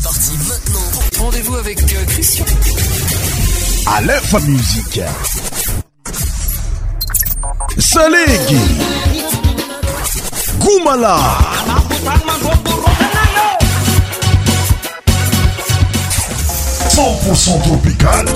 C'est parti maintenant. Rendez-vous avec euh, Christian. À l'info musique. Salégui. Goumala. Pour son tropical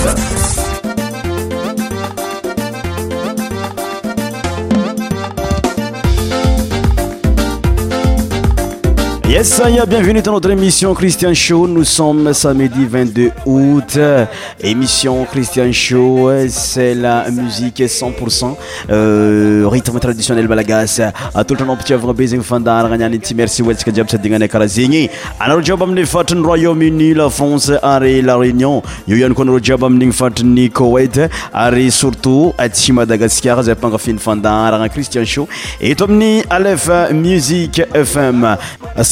Yes, Aya, bienvenue dans notre émission Christian Show. Nous sommes samedi 22 août. Émission Christian Show, c'est la musique 100%. Euh, rythme traditionnel malagasy. tout le be petit fandara gnany ty merci hoatsika jiaby sady agnanay karaha zegny. Anareo Royaume-Uni, la France ary la Réunion. Io ihany koa anareo jiaby amin'igny fatriny Koweït ary surtout aty Madagasikara zay mpankafiny Christian Show. Et, amin'ny Aleph Music FM.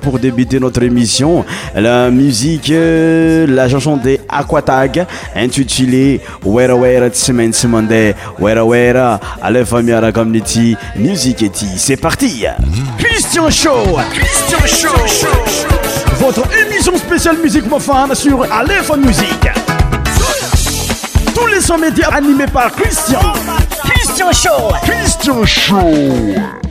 pour débuter notre émission. La musique, euh, la chanson des Aquatag, intitulée Wera Wera Tsemen Tsemande, Wera Wera, Alefa Miara Community, Music Eti. C'est parti! Christian Show! Christian Show! Votre émission spéciale musique mofane sur Aleph Music. Tous les sons médias animés par Christian. Christian Show! Christian Show!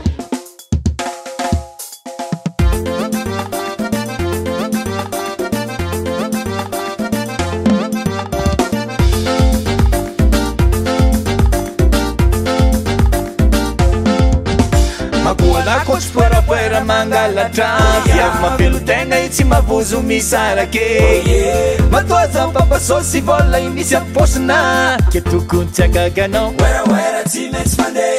mangalatra fya mapelo tena i tsy mavozo misarake matoazao pampasoy sy volna inisy amfôsina ke tokony tsy angaganao eraeratsynatsy ande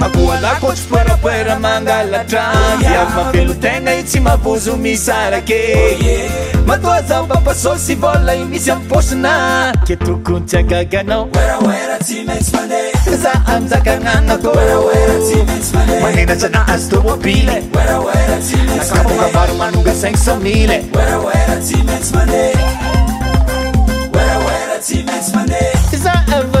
mavoalakotra oera mangalatraa oh, mabelo tena i tsy mavozo misyarake oh, matoazao bapasosy voa imisy amfôsina ke tokon ty agaganao za amzakaanank manenajanahazy tômôbilekaoavaro manonga cinqcentmilez vo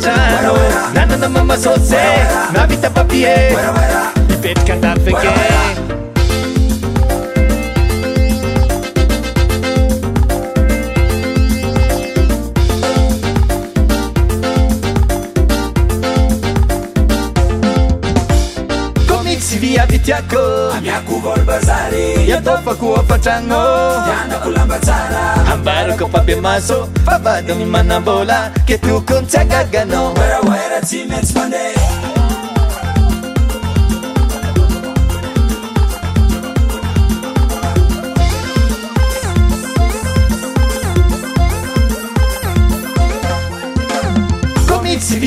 caro nanana mamasose navita papie ipetkatapekue yatofcutanambarco pabemaso pabade manabola qetucon cagargano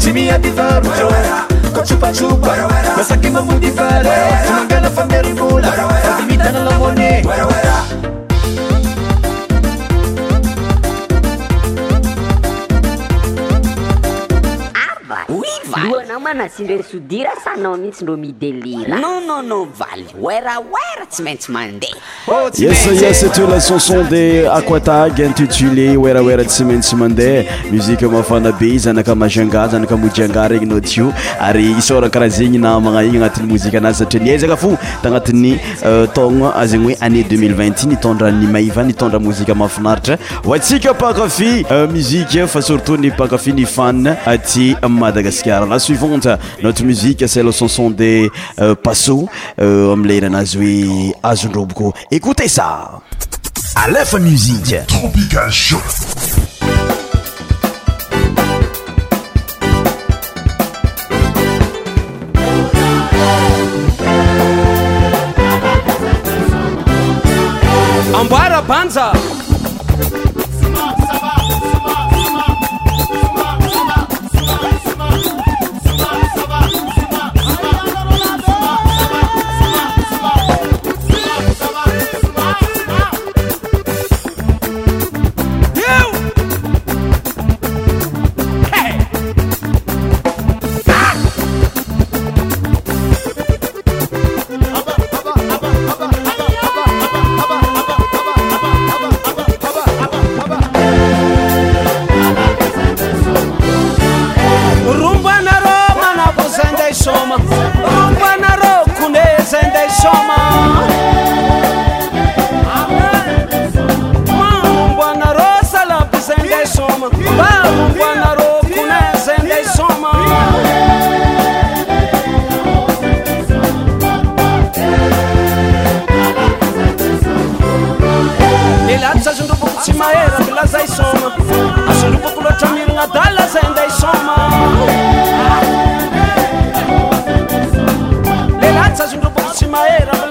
chini ya divaru kwa chupa chupa masakima mudivara tunangana famerikula fadhimitana lamone asaachanson de aata intituléerer tsy maintsy andehuieahfana oh, be zanaka manga zaakaminga enyna aryokaraha zeny namanaigny anati'y mozinazy saria iyzakaf tanati'nytonozenyoe euh, ané 2020nitondra nyinitndramoziahafirnkffa euh, sttykafifa t madagasar Alors La suivante, notre musique, c'est le chanson des euh, Passo, euh, Nazui, Azunrobko. Écoutez ça. À la musique. Tropical Amboara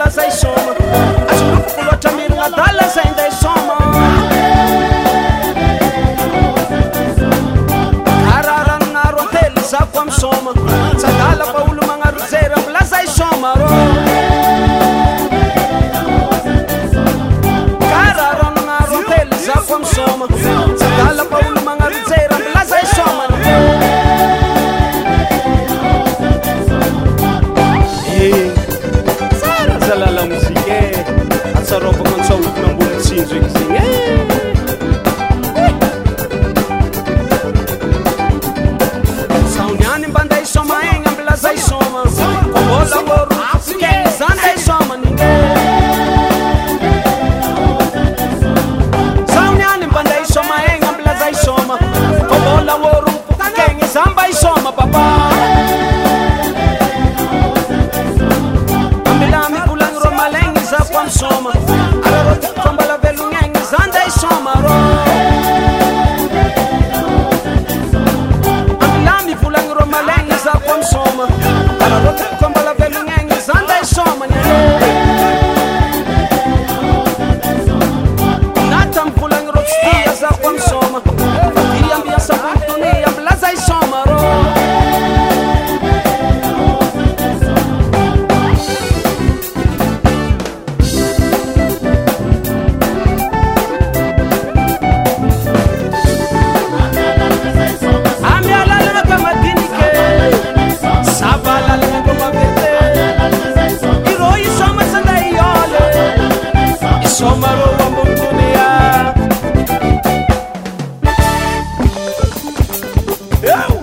casa e soma Woo!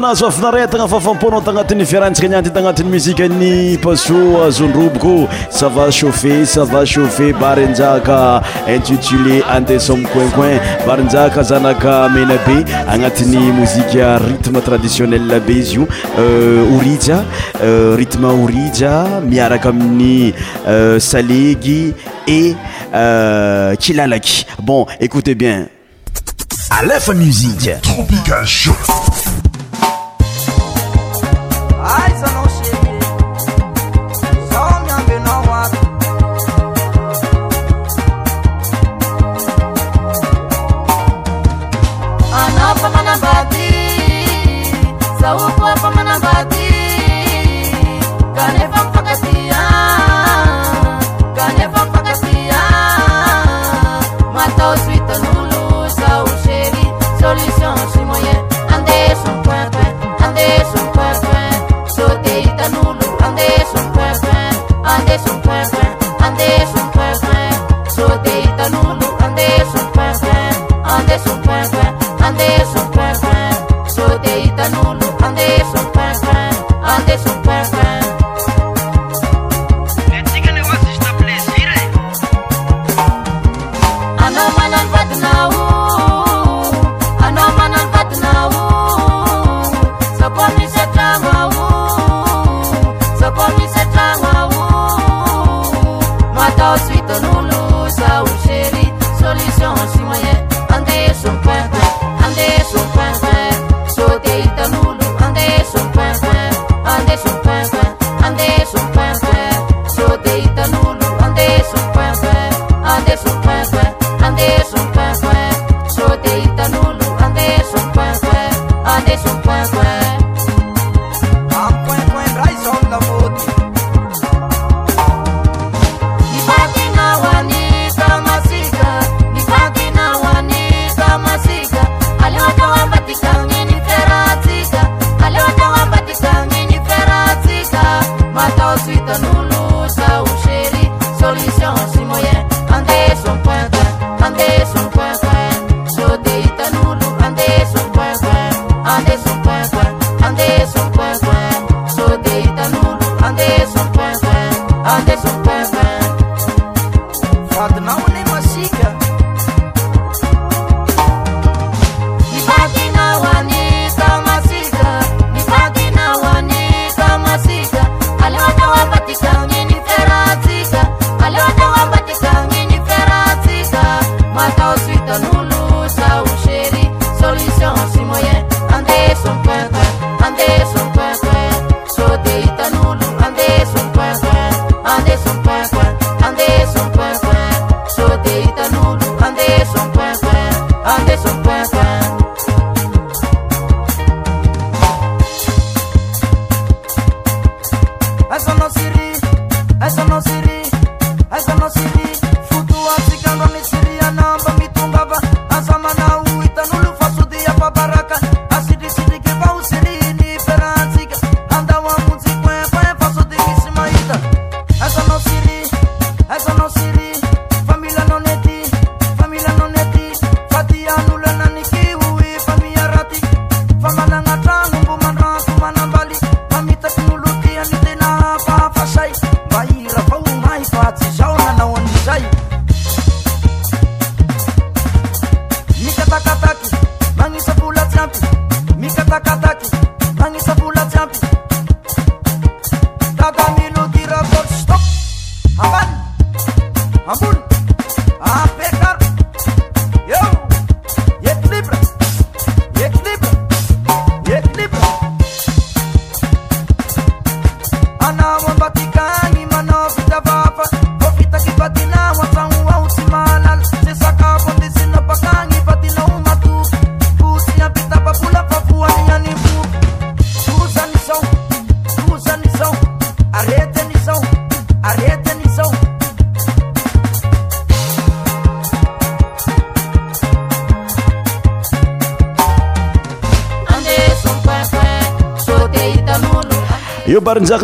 fafinaretana fafampona tagnatin'ny fiarantsika ny antytanatin'ny mozika ny pasoa zondroboko sava chauffe sava chaffe barinjaka intitulé antesome coin-coin barinjaka zanaka mena be agnatin'ny mozika rytme traditionnel be izy io euh, orija euh, ritme orija miaraka aminy euh, salegy e kilalaky bon écoute bien alefa musikpica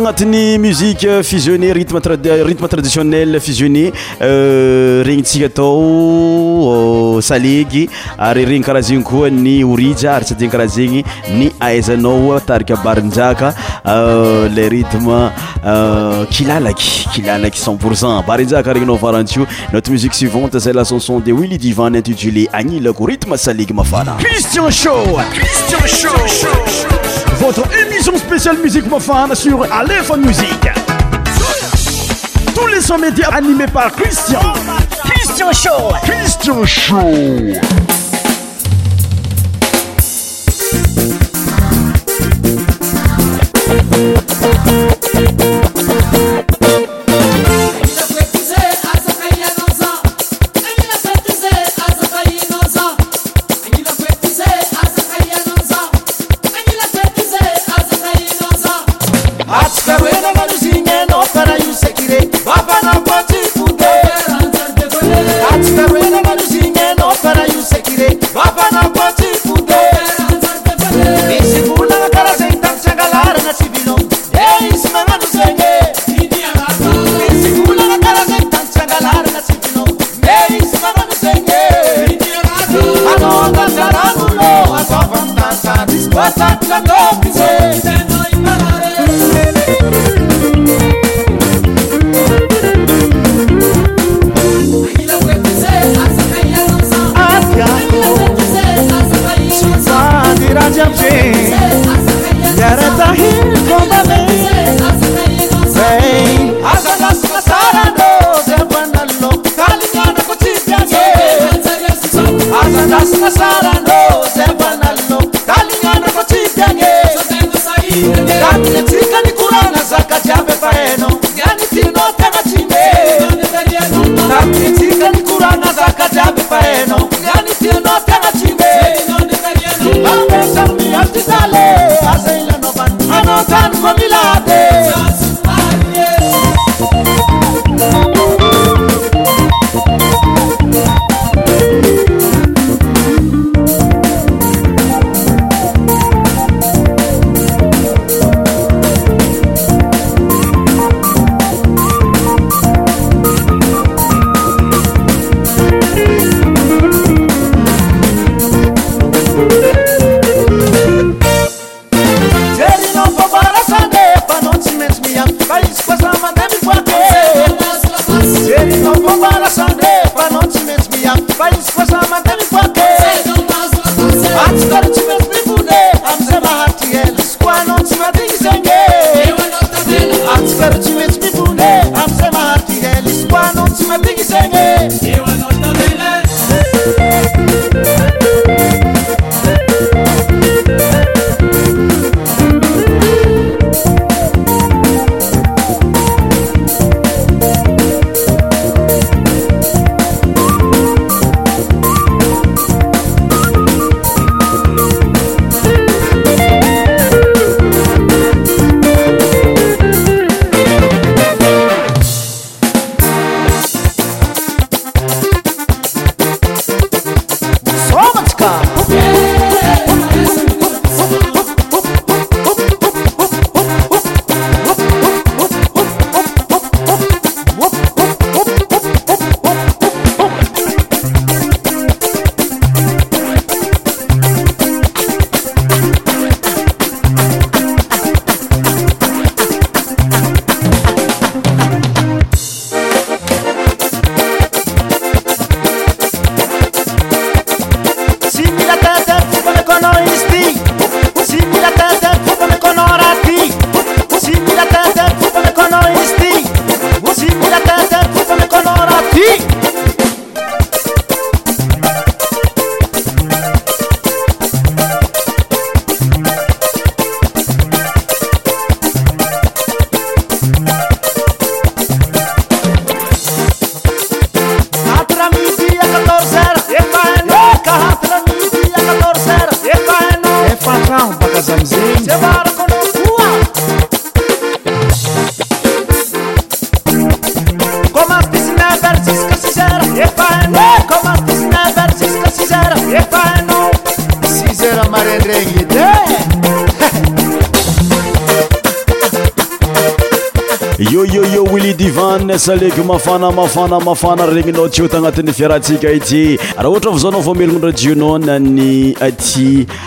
atny musiqe fusionner rythme traditionnel fusionner euh, regnytsika atao oh, salegy ary regny karaha zegny koa ny orija ary syainy karaha zegny ny aizanao tarika barinjaka euh, le rtme euh, kilalaky kialaky cenpourcen barinjaka regnnaovarantio not musiqe suivante zay lacanson de willi diva intitulé anilako ritme salegy mafarai votre émission spéciale Musique profane sur Aléphone Musique. Tous les 100 médias animés par Christian. Christian Show. Christian Show. saleko mafana mafana mafana regninao tyhotagnatin'ny fiarahantsika ity raha ohatra va zaoanao vao melogna ndra jionao nany aty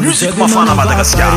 msc mafanabadagasكa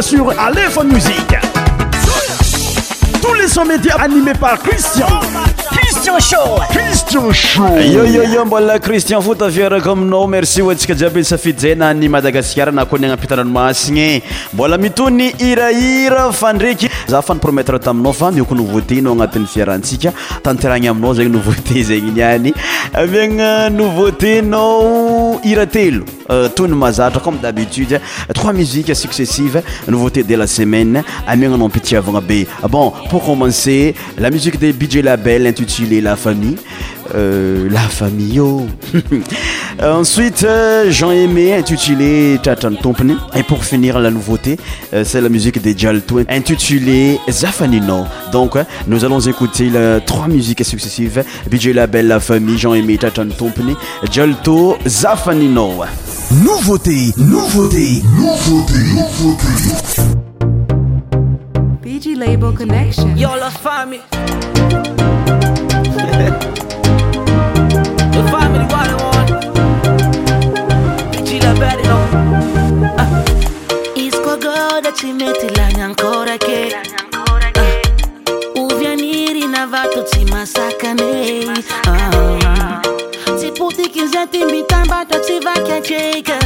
csinioioio mbola cristian fo tafiaraka aminao merci oantsika jiaby ny safidyzay na ny madagasikara na ko ny anampitana nomasin e mbola mitony irahira fa ndraiky za fa niprometre taminao fa mioko nouveauté nao agnatin'ny fiarahantsika tanterana aminao zagny noveauté zegny niany eh aagna euh, nouveauté-nao iratelo Euh, Tourne Tune comme d'habitude. Trois musiques successives, nouveautés de la semaine. Amir en petit avant B. Bon, pour commencer, la musique de BJ Label intitulée La famille. Euh, la famille, oh. Euh, ensuite, euh, Jean Aimé, intitulé Tatan Tompne. Et pour finir, la nouveauté, euh, c'est la musique de Gialto, intitulée Zafanino. Donc, nous allons écouter trois musiques successives BJ Label, La Famille, Jean Aimé, Tatan Tompne, Jalto, Zafanino. Nouveauté, nouveauté, nouveauté, nouveauté. BG Label Connection. Yo, la famille. Jacob.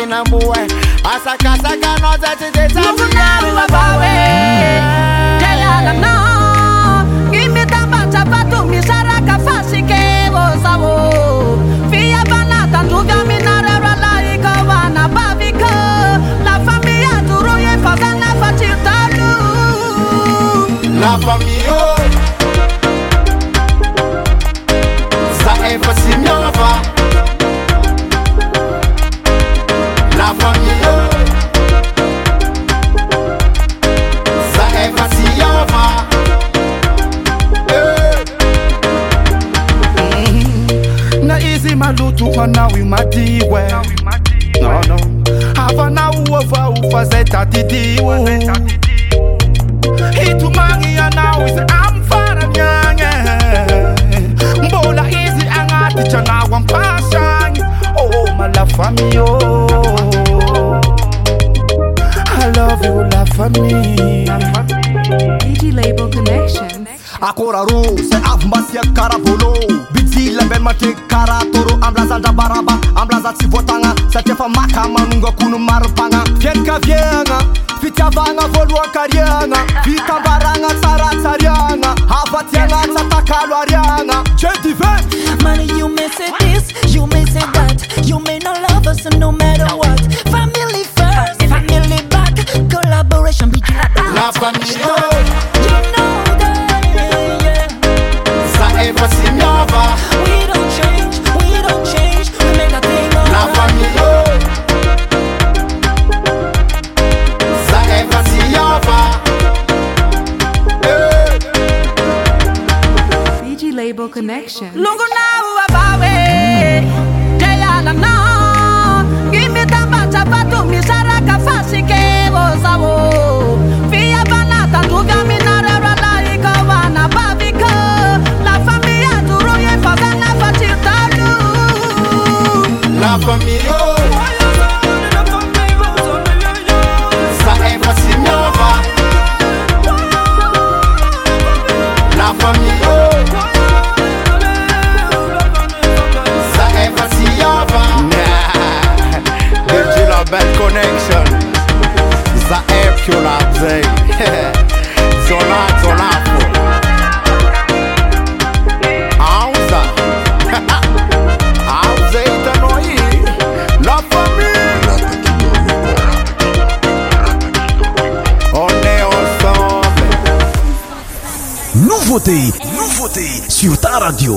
I no mbuwe asakasaka nọtẹtidetatiyaru Não, my lutu kwa na wi madiwe no no hava na uova ufazeta didiwe itumangia na ize amfara nyange mbona izi angaticha nawa mpashanye oh, oh malafamio I love you, love for me. Label a cara volou. aaozasioasatfamakamanongakono marypana fenakaviana fitavana voloa kariana vitambarana sarasariana afatianayatakalo ariana Longer. Zay. Zona, zona. Nouveauté, nouveauté sur ta radio.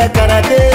got kara de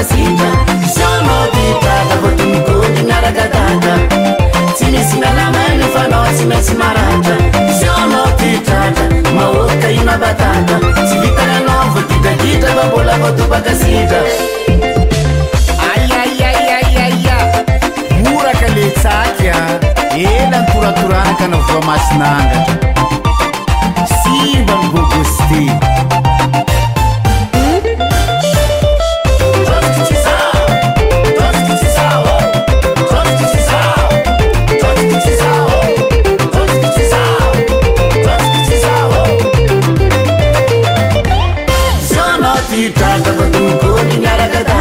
ynisinalaanyanasmeyaratra natraaaoaraa boraka letsakya elakorakoranakana omasinana simba mboosty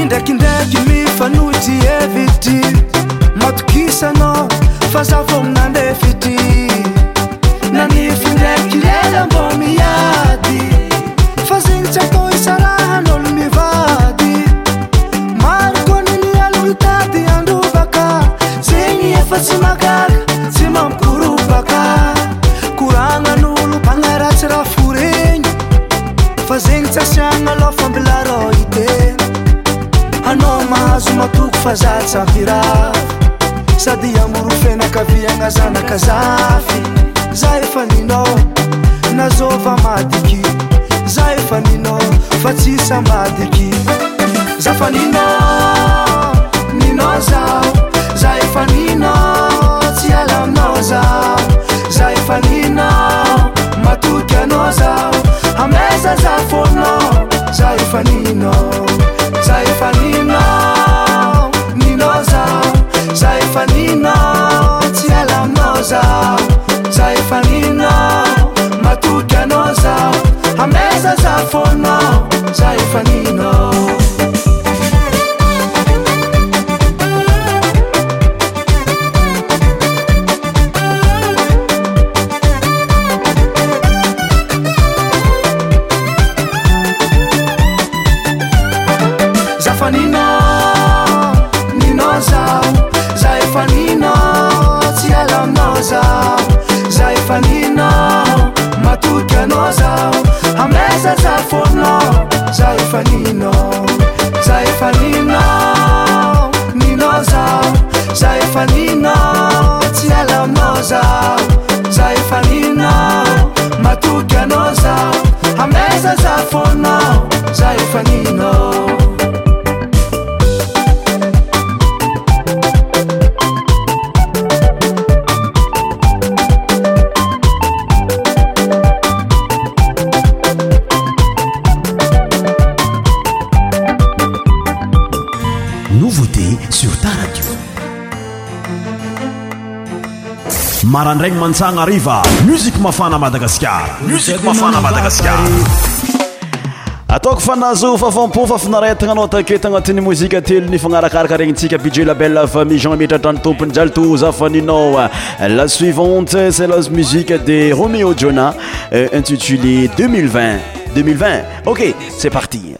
indraikindraiky mifanojy evi try matokisanao fa zavô minandefitry nanifyindraiky lelambô miady fa zegny tsy atao isarahanolo mivady maro ko nymialolo tady androvaka zegny efa tsy makaka tsy mampikorovaka koragnan'olo mpanaratsy raha foregny fa zegny tsasiagna lafambila zo matoky fa zaafira sady amoro fenaka viagna zanaka zafy zaefaninao nazova madiky za efa ninao fa tsisa madiky aainni zaefain yieai oaa zaoaefaia faנina ti elaמa za za efaנina matוkaנו zao ameza za volמa zaefaנina rahanragny mantsana ariva musike mafana madagaskar musik mafana madagaskar ataoko fanazo fafampon fa finaratagna anao atake tagnatin'y mozika telogny fagnarakaraka regnintsika pidze la belle famil jean metratrany tompony jaly tozafa ninao la suivante selos musiqe de romeo jona intitulé 20200 2020 ok c'est parti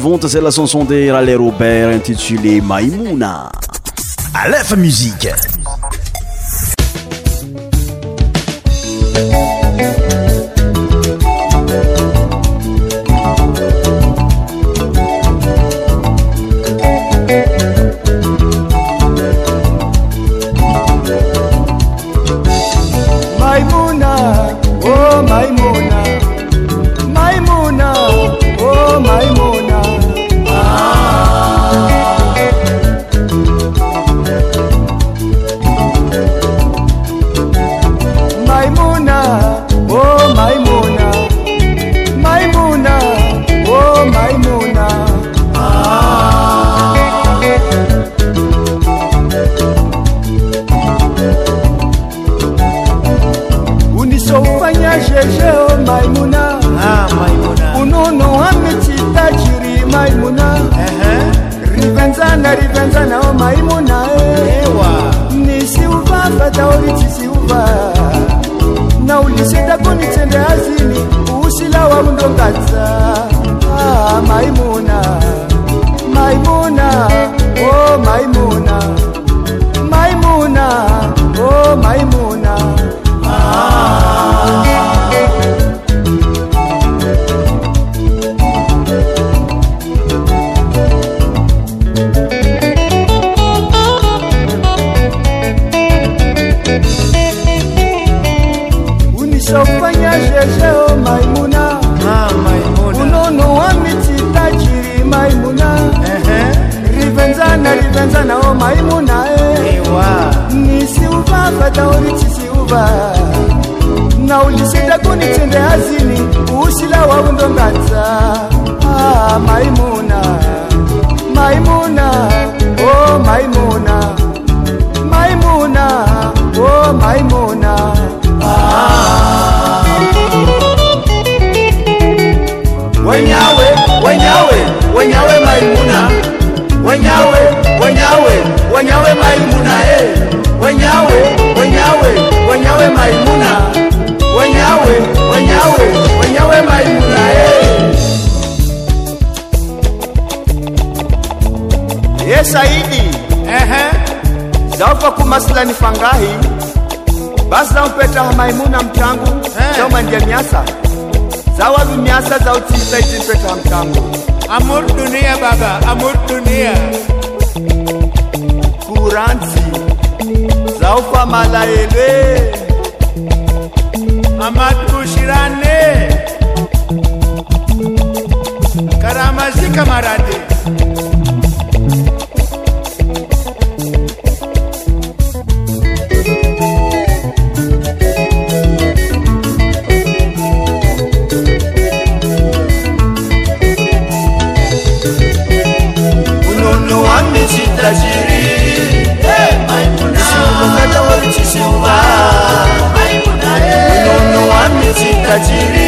suivante, c'est la chanson de Raleigh Robert intitulée Maimouna. Aleph Musique. ndeazini ushila wawu ndongaza ah, maimuna maimuna o oh, maimuna maimuna o oh, maimuna ah. wenyawe wenyawe wenyawe maimuna wenyawe wenyawe wenyawe maimuna e eh. wenyawe wenyawe wenyawe maimuna wenyawe wenyawe wenyawe maimuna eh. ye saidi ehe zauva kumasilani fangahi basi zaupetaha maimuna mtangu zaumandya eh. myasa zawavi myasa zautisa itimpetaha mtangu amur dunia baba amur dunia kuranzi zaufa malayele Mamad Bushirane Karamazika Marade that you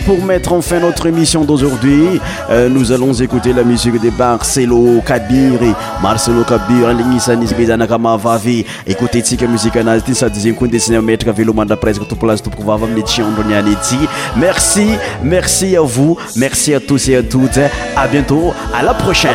pour mettre enfin notre émission d'aujourd'hui. Euh, nous allons écouter la musique de Marcelo Kabiri. Marcelo Kabiri, l'Ingisanis Bedanakama Vavi. Écoutez cette Musique Anaziti, ça disait qu'on dessinait à mettre vélo manda presque tout place tout pour voir les Tchiandonianiti. Merci, merci à vous, merci à tous et à toutes. À bientôt, À la prochaine.